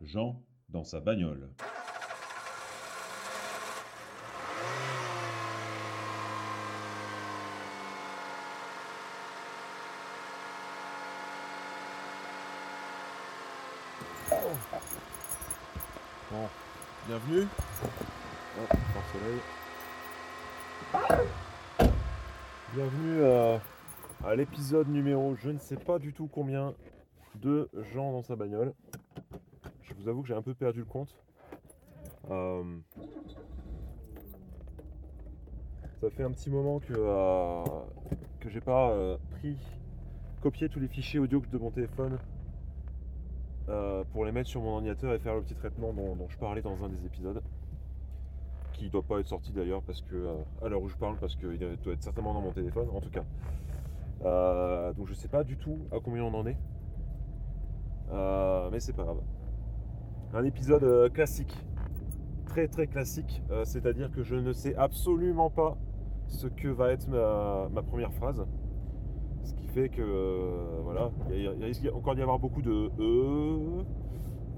Jean dans sa bagnole. Bon, bienvenue. Oh. Bienvenue à, à l'épisode numéro, je ne sais pas du tout combien, de Jean dans sa bagnole. Je vous avoue que j'ai un peu perdu le compte. Euh, ça fait un petit moment que, euh, que j'ai pas euh, pris, copié tous les fichiers audio de mon téléphone pour les mettre sur mon ordinateur et faire le petit traitement dont, je parlais dans un des épisodes. Qui doit pas être sorti d'ailleurs parce que à l'heure où je parle parce qu'il doit être certainement dans mon téléphone en tout cas. Donc je sais pas du tout à combien on en est. Mais c'est pas grave. Un épisode euh, classique. Très très classique. euh, C'est-à-dire que je ne sais absolument pas ce que va être ma, première phrase. Ce qui fait que euh, voilà, il, risque encore d'y avoir beaucoup de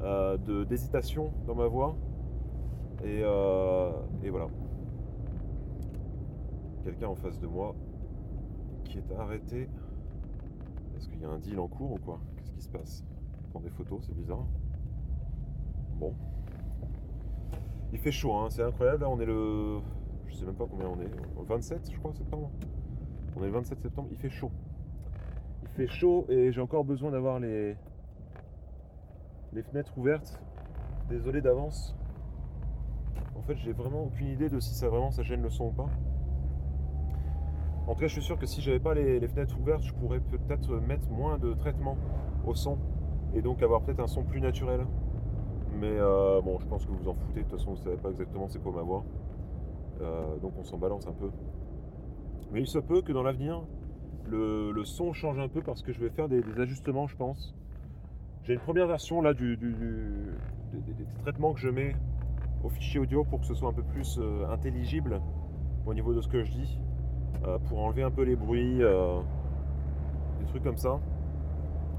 euh, d'hésitation dans ma voix. Et, voilà. Quelqu'un en face de moi qui est arrêté. Est-ce qu'il y a un deal en cours ou quoi? Qu'est-ce qui se passe? Prend des photos, c'est bizarre. Bon. Il fait chaud, hein, c'est incroyable. Là, on est le. Je sais même pas combien on est. Au 27, je crois, septembre. On est le 27 septembre, il fait chaud. Il fait chaud et j'ai encore besoin d'avoir les. les fenêtres ouvertes. Désolé d'avance. En fait, j'ai vraiment aucune idée de si ça vraiment ça gêne le son ou pas. En tout cas, je suis sûr que si j'avais pas les fenêtres ouvertes, je pourrais peut-être mettre moins de traitement au son et donc avoir peut-être un son plus naturel. Mais euh, bon, je pense que vous en foutez. De toute façon, vous savez pas exactement c'est quoi ma voix. Euh, donc on s'en balance un peu. Mais il se peut que dans l'avenir, le, son change un peu parce que je vais faire des, ajustements, je pense. J'ai une première version là du, des, traitements que je mets au fichier audio pour que ce soit un peu plus euh, intelligible au niveau de ce que je dis, pour enlever un peu les bruits, des trucs comme ça.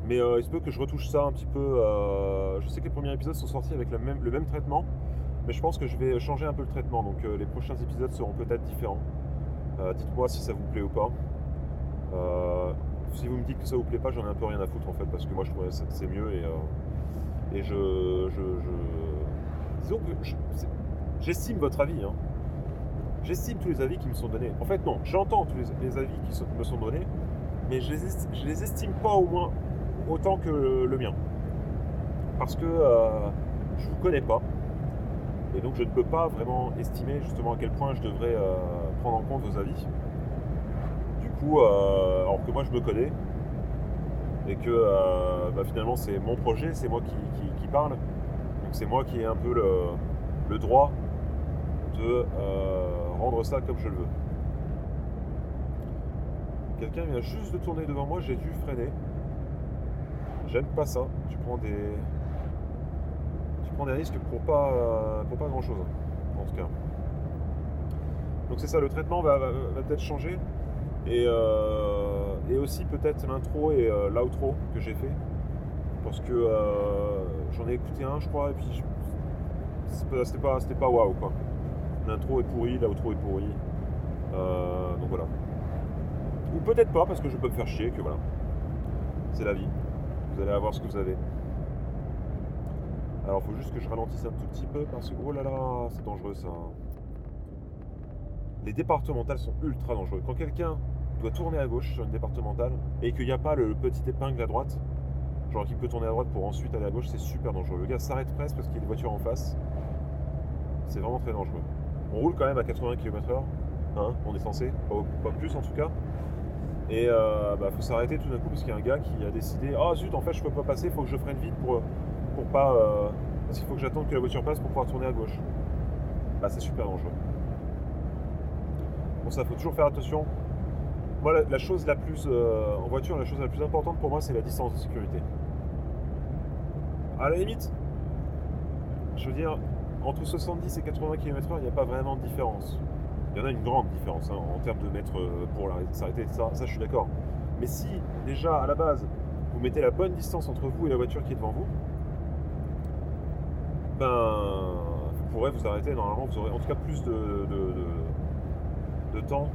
Mais euh, il se peut que je retouche ça un petit peu. euh, je sais que les premiers épisodes sont sortis avec le même traitement, mais je pense que je vais changer un peu le traitement. Donc euh, les prochains épisodes seront peut-être différents. Dites-moi si ça vous plaît ou pas. Si vous me dites que ça vous plaît pas, j'en ai un peu rien à foutre en fait, parce que moi je trouvais que c'est mieux et, et je, je, disons que j'estime votre avis. hein. J'estime tous les avis qui me sont donnés. En fait non, j'entends tous les, avis qui me sont donnés, mais je je les estime pas au moins autant que le, mien, parce que euh, je vous connais pas. Et donc je ne peux pas vraiment estimer justement à quel point je devrais euh, prendre en compte vos avis. Du coup, euh, alors que moi je me connais et que bah, finalement c'est mon projet, c'est moi qui, qui- qui parle. Donc c'est moi qui ai un peu le, le droit de rendre ça comme je le veux. Quelqu'un vient juste de tourner devant moi, j'ai dû freiner. J'aime pas ça. Tu prends des, tu prends des risques pour pas, euh, pour pas grand chose, en tout cas. Donc c'est ça, le traitement va, va- peut-être changer. Et, euh, et aussi peut-être l'intro et euh, l'outro que j'ai fait. Parce que j'en ai écouté un, je crois, et puis c'était pas, pas waouh quoi. L'intro est pourri, l'outro est pourri. Donc voilà. Ou peut-être pas, parce que je peux me faire chier, que voilà. C'est la vie. Vous allez avoir ce que vous avez. Alors, il faut juste que je ralentisse un tout petit peu parce que, oh là là, c'est dangereux ça. Les départementales sont ultra dangereux. Quand quelqu'un doit tourner à gauche sur une départementale et qu'il n'y a pas le petit épingle à droite, genre qui peut tourner à droite pour ensuite aller à gauche, c'est super dangereux. Le gars s'arrête presque parce qu'il y a des voitures en face. C'est vraiment très dangereux. On roule quand même à 80 km/h, hein, on est censé, pas plus en tout cas. Et euh, bah, faut s'arrêter tout d'un coup parce qu'il y a un gars qui a décidé Ah zut, en fait, je peux pas passer, il faut que je freine vite pour, pour pas. euh, parce qu'il faut que j'attende que la voiture passe pour pouvoir tourner à gauche. Bah, c'est super dangereux. Pour ça, faut toujours faire attention. Moi, la, la chose la plus. euh, en voiture, la chose la plus importante pour moi, c'est la distance de sécurité. À la limite, je veux dire, entre 70 et 80 km/h, il n'y a pas vraiment de différence. Il y en a une grande différence hein, en termes de mètres euh, pour s'arrêter, ça, je suis d'accord. Mais si déjà à la base vous mettez la bonne distance entre vous et la voiture qui est devant vous, ben, vous pourrez vous arrêter. Normalement, vous aurez en tout cas plus de, de- de- temps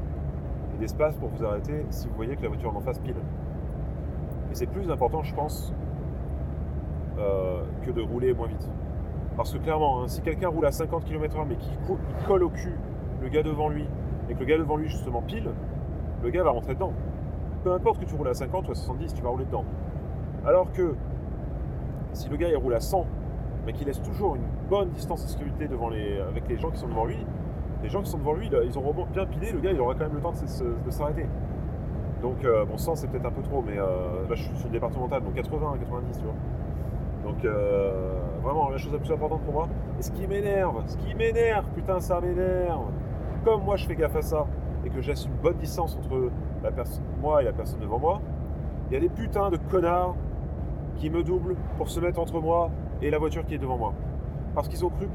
et d'espace pour vous arrêter si vous voyez que la voiture en face pile. Et c'est plus important, je pense, euh, que de rouler moins vite. Parce que clairement, hein, si quelqu'un roule à 50 km/h mais qui colle au cul le gars devant lui et que le gars devant lui justement pile, le gars va rentrer dedans. Peu importe que tu roules à 50 ou à 70, tu vas rouler dedans. Alors que si le gars il roule à 100 mais qu'il laisse toujours une bonne distance de sécurité devant les, avec les gens qui sont devant lui, les gens qui sont devant lui, ils auront bien pilé, le gars il aura quand même le temps de, s'arrêter. Donc euh, bon 100 c'est peut-être un peu trop, mais euh, là je suis sur départemental, donc 80, 90 tu vois. Donc euh, vraiment la chose la plus importante pour moi. Et ce qui m'énerve, ce qui m'énerve, putain ça m'énerve. Comme moi je fais gaffe à ça et que laisse une bonne distance entre moi et la personne devant moi, il y a des putains de connards qui me doublent pour se mettre entre moi et la voiture qui est devant moi. Parce qu'ils ont cru,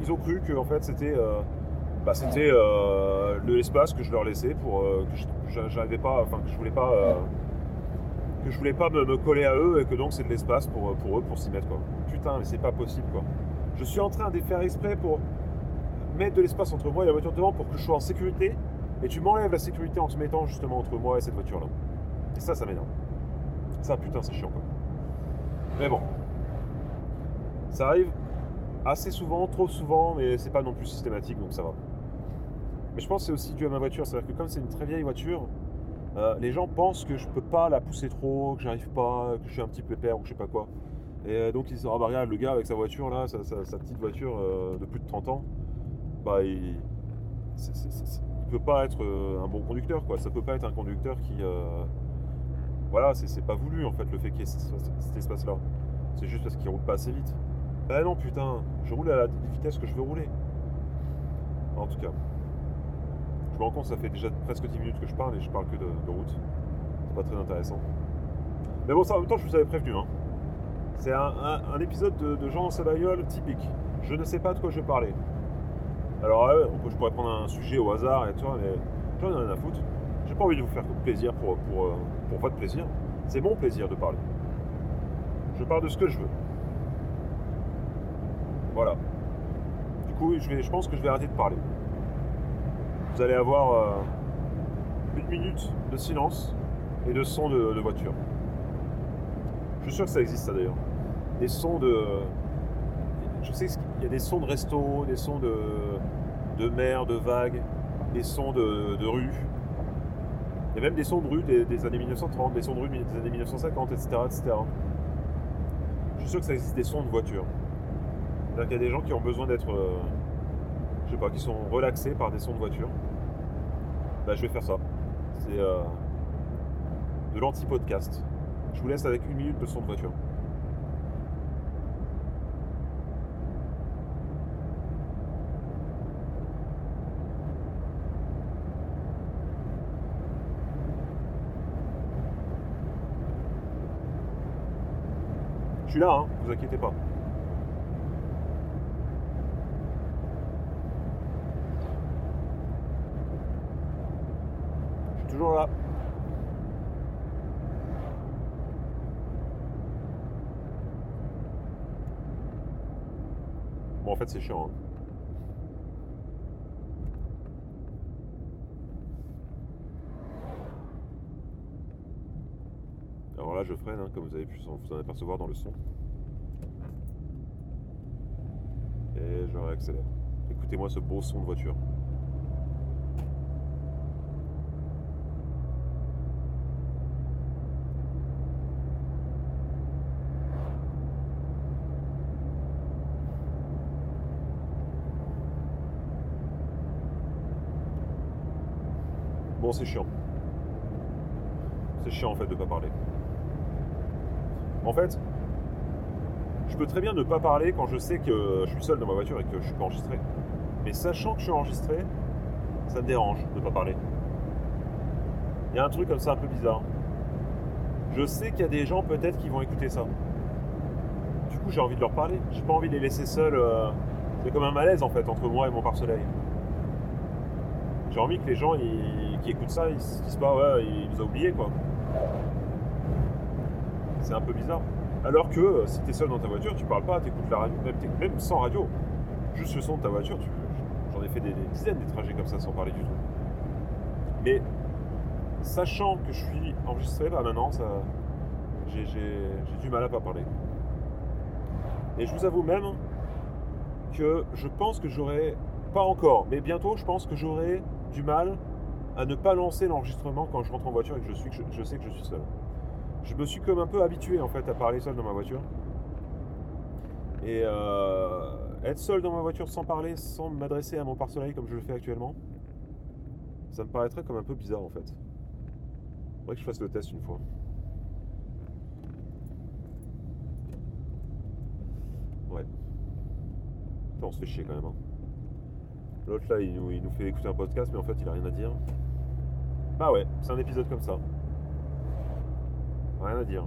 ils ont cru que fait c'était euh, bah, euh, l'espace que je leur laissais pour euh, que j'arrivais pas, enfin que je voulais pas que je voulais pas me, me coller à eux et que donc c'est de l'espace pour, pour eux pour s'y mettre quoi. Putain mais c'est pas possible quoi. Je suis en train de faire exprès pour mettre de l'espace entre moi et la voiture devant pour que je sois en sécurité et tu m'enlèves la sécurité en te mettant justement entre moi et cette voiture là. Et ça ça m'énerve. Ça putain c'est chiant quoi. Mais bon. Ça arrive assez souvent, trop souvent, mais c'est pas non plus systématique, donc ça va. Mais je pense que c'est aussi dû à ma voiture, c'est-à-dire que comme c'est une très vieille voiture, euh, les gens pensent que je peux pas la pousser trop, que j'arrive pas, que je suis un petit pépère ou je sais pas quoi. Et euh, donc ils se disent, ah bah regarde, le gars avec sa voiture là, sa petite voiture euh, de plus de 30 ans, bah il, il peut pas être euh, un bon conducteur quoi. Ça peut pas être un conducteur qui, euh, voilà, c'est pas voulu en fait le fait qu'il y ait cet, espace-là. C'est juste parce qu'il roule pas assez vite. Bah non putain, je roule à la vitesse que je veux rouler. En tout cas. Je me rends compte ça fait déjà presque 10 minutes que je parle et je parle que de, route. C'est pas très intéressant. Mais bon ça en même temps je vous avais prévenu. Hein. C'est un, épisode de, Jean dans sa bagnole typique. Je ne sais pas de quoi je parler. Alors je pourrais prendre un sujet au hasard et tout ça, mais j'en ai rien à foutre. J'ai pas envie de vous faire plaisir pour, pour, euh, pour votre plaisir. C'est mon plaisir de parler. Je parle de ce que je veux. Voilà. Du coup, je pense que je vais arrêter de parler. Vous allez avoir euh, une minute de silence et de son de, de voiture. Je suis sûr que ça existe ça d'ailleurs. Des sons de. Je sais qu'il y a des sons de resto, des sons de, mer, de vagues, des sons de, rue. Il y a même des sons de rue des, des années 1930, des sons de rue des années 1950, etc. etc. Je suis sûr que ça existe des sons de voiture. C'est-à-dire qu'il y a des gens qui ont besoin d'être. euh, je sais pas, qui sont relaxés par des sons de voiture. Bah, je vais faire ça. C'est euh, de l'anti-podcast. Je vous laisse avec une minute de son de voiture. Là, hein, vous inquiétez pas. Je suis toujours là. Bon, en fait, c'est chiant. hein. Je freine, hein, comme vous avez pu vous en apercevoir dans le son. Et je réaccélère. Écoutez-moi ce beau son de voiture. Bon, c'est chiant. C'est chiant en fait de pas parler. En fait, je peux très bien ne pas parler quand je sais que je suis seul dans ma voiture et que je suis pas enregistré. Mais sachant que je suis enregistré, ça me dérange de pas parler. Il y a un truc comme ça un peu bizarre. Je sais qu'il y a des gens peut-être qui vont écouter ça. Du coup, j'ai envie de leur parler. J'ai pas envie de les laisser seuls. euh, C'est comme un malaise en fait entre moi et mon pare-soleil. J'ai envie que les gens qui écoutent ça, ils se disent pas ouais, il nous a oubliés quoi. C'est un peu bizarre. Alors que euh, si tu es seul dans ta voiture, tu parles pas, tu écoutes la radio, même, sans radio, juste le son de ta voiture, tu- j'en ai fait des, dizaines des trajets comme ça sans parler du tout. Mais sachant que je suis enregistré là maintenant, j'ai, du mal à pas parler. Et je vous avoue même que je pense que j'aurai, pas encore, mais bientôt, je pense que j'aurai du mal à ne pas lancer l'enregistrement quand je rentre en voiture et que je, suis, je sais que je suis seul. Je me suis comme un peu habitué en fait à parler seul dans ma voiture. Et euh, être seul dans ma voiture sans parler, sans m'adresser à mon pare-soleil comme je le fais actuellement, ça me paraîtrait comme un peu bizarre en fait. Faudrait que je fasse le test une fois. Ouais. On se fait chier quand même. hein. L'autre là, il nous, il nous fait écouter un podcast, mais en fait, il a rien à dire. Bah ouais, c'est un épisode comme ça. Rien à dire.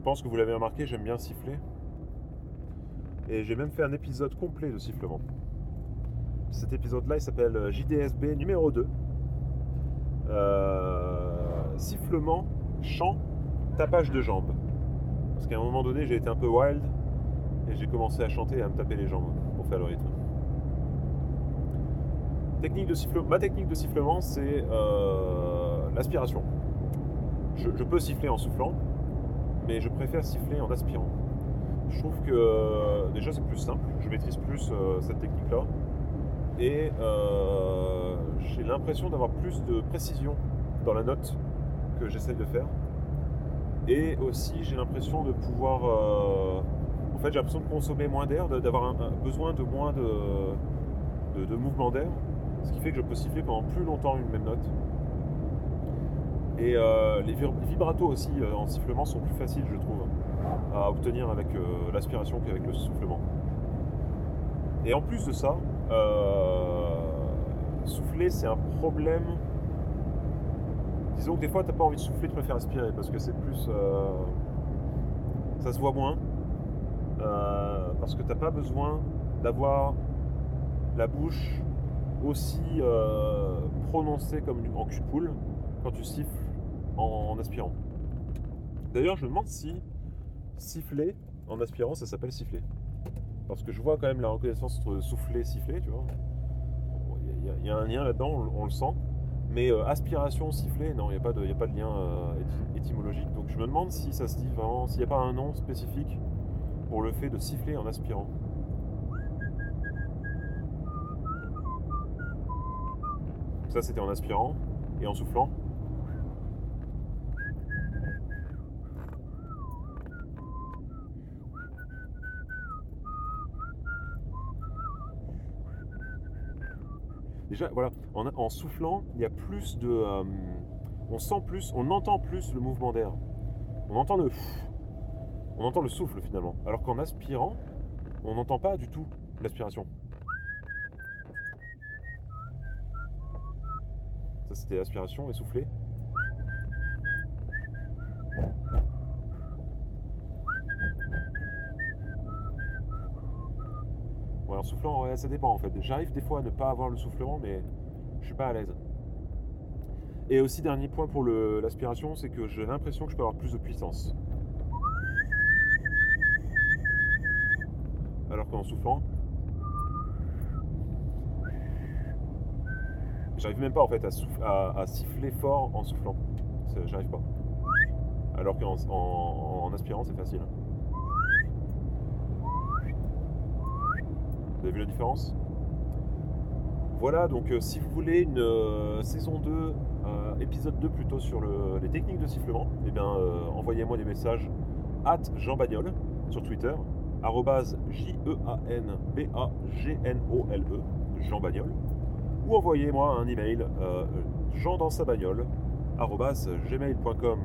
Pense que vous l'avez remarqué, j'aime bien siffler. Et j'ai même fait un épisode complet de sifflement. Cet épisode-là, il s'appelle euh, JDSB numéro 2. Euh, sifflement, chant, tapage de jambes. Parce qu'à un moment donné, j'ai été un peu wild et j'ai commencé à chanter et à me taper les jambes pour faire le rythme. Technique de sifflement. Ma technique de sifflement, c'est euh, l'aspiration. Je, je peux siffler en soufflant, mais je préfère siffler en aspirant. Je trouve que euh, déjà c'est plus simple, je maîtrise plus euh, cette technique-là, et euh, j'ai l'impression d'avoir plus de précision dans la note que j'essaie de faire. Et aussi j'ai l'impression de pouvoir... en fait j'ai l'impression de consommer moins d'air, d'avoir besoin de moins de, de, de mouvement d'air, ce qui fait que je peux siffler pendant plus longtemps une même note. Et euh, les vib- vibratos aussi euh, en sifflement sont plus faciles, je trouve, à obtenir avec euh, l'aspiration qu'avec le soufflement. Et en plus de ça, souffler, c'est un problème. Disons que des fois, t'as pas envie de souffler, tu préfères aspirer parce que c'est plus. ça se voit moins. Parce que t'as pas besoin d'avoir la bouche aussi prononcée comme en cul de poule quand tu siffles en, aspirant. D'ailleurs, je me demande si siffler en aspirant, ça s'appelle siffler. Parce que je vois quand même la reconnaissance entre souffler siffler, tu vois. Il y, a- un lien là-dedans, on, le- sent. Mais euh, aspiration, siffler, non, il n'y a, pas de- y a pas de lien euh, éty- étymologique. Donc je me demande si ça se dit vraiment, s'il n'y a pas un nom spécifique pour le fait de siffler en aspirant. Ça, c'était en aspirant et en soufflant. Déjà, voilà, en, soufflant, il y a plus de. euh, on sent plus, on entend plus le mouvement d'air. On entend le. On entend le souffle finalement. Alors qu'en aspirant, on n'entend pas du tout l'aspiration. Ça, c'était aspiration et souffler. En soufflant, ouais, ça dépend en fait. J'arrive des fois à ne pas avoir le soufflement, mais je suis pas à l'aise. Et aussi, dernier point pour l'aspiration, c'est que j'ai l'impression que je peux avoir plus de puissance. Alors qu'en soufflant, j'arrive même pas en fait à, à- siffler fort en soufflant. J'arrive pas. Alors qu'en en- en aspirant, c'est facile. Vous avez vu la différence? Voilà, donc euh, si vous voulez une euh, saison 2, euh, épisode 2 plutôt sur le- les techniques de sifflement, eh bien envoyez-moi des messages at Jean Bagnol sur Twitter, arrobase J-E-A-N-B-A-G-N-O-L-E, Jean Bagnol, ou envoyez-moi un email euh, Jean dans sa bagnole, gmail.com,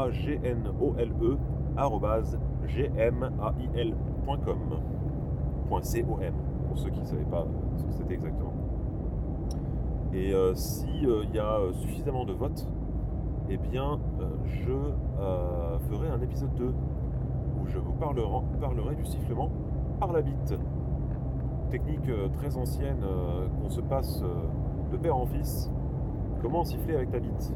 J-E-A-N-D-A-N-S-S-A-B-A-G-N-O-L-E, arrobase gmail.com. Pour ceux qui ne savaient pas ce que c'était exactement. Et euh, si euh, y a euh, suffisamment de votes, eh bien, euh, je ferai un épisode 2 où je vous parlerai, du sifflement par la bite. Technique très ancienne qu'on se passe de père en fils. Comment siffler avec ta bite?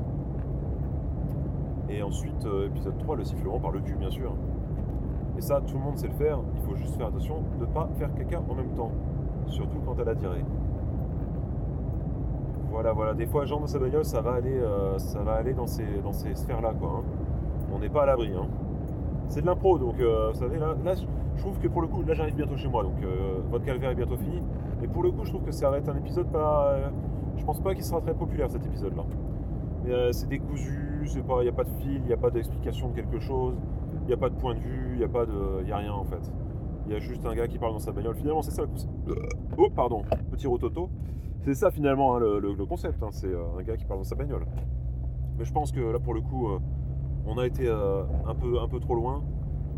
Et ensuite, euh, épisode 3, le sifflement par le cul, bien sûr. Et ça, tout le monde sait le faire. Il faut juste faire attention de ne pas faire caca en même temps. Surtout quand elle a diarrhée. Voilà, voilà. Des fois, Jean dans sa bagnole, ça va aller, euh, ça va aller dans ces, sphères-là, quoi. hein. On n'est pas à l'abri. hein. C'est de l'impro, donc euh, vous savez, là, je trouve que pour le coup, là, j'arrive bientôt chez moi, donc votre calvaire est bientôt fini. Et pour le coup, je trouve que ça va être un épisode pas. je pense pas qu'il sera très populaire cet épisode-là. Euh, c'est décousu, il n'y a pas de fil, il n'y a pas d'explication de quelque chose, il n'y a pas de point de vue, il n'y a de, a rien en fait. Il y a juste un gars qui parle dans sa bagnole. Finalement, c'est ça le concept. Oh, pardon, petit rototo. C'est ça finalement hein, le, concept. hein, c'est euh, un gars qui parle dans sa bagnole. Mais je pense que là, pour le coup, euh, on a été euh, un, peu, un peu trop loin.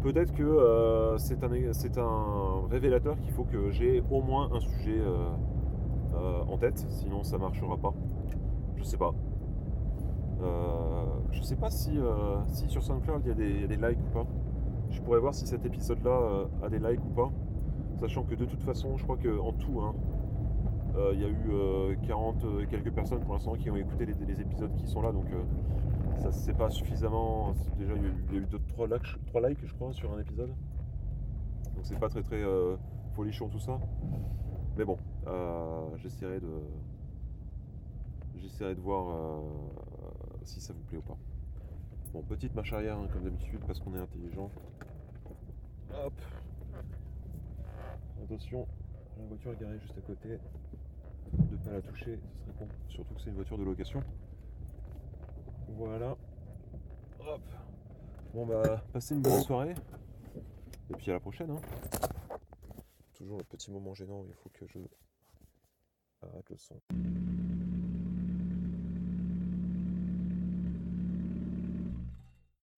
Peut-être que euh, c'est un, un révélateur qu'il faut que j'ai au moins un sujet euh, euh, en tête, sinon ça marchera pas. Je sais pas. Euh, je sais pas si, euh, si sur SoundCloud il y, a des- il y a des likes ou pas. Je pourrais voir si cet épisode-là euh, a des likes ou pas. Sachant que de toute façon, je crois qu'en tout, hein, il y a eu euh, 40 et quelques personnes pour l'instant qui ont écouté les, épisodes qui sont là. Donc ça c'est pas suffisamment. Déjà, il y a eu, il y a eu 3 likes, je crois, sur un épisode. Donc c'est pas très très euh, folichon tout ça. Mais bon, j'essaierai de. J'essaierai de voir si ça vous plaît ou pas. Bon, petite marche arrière hein, comme d'habitude parce qu'on est intelligent. Hop. Attention, la voiture est garée juste à côté. De pas la toucher, ce serait con. Surtout que c'est une voiture de location. Voilà. Hop. Bon bah, passez une bonne soirée. Et puis à la prochaine. hein. Toujours le petit moment gênant, il faut que je arrête le son.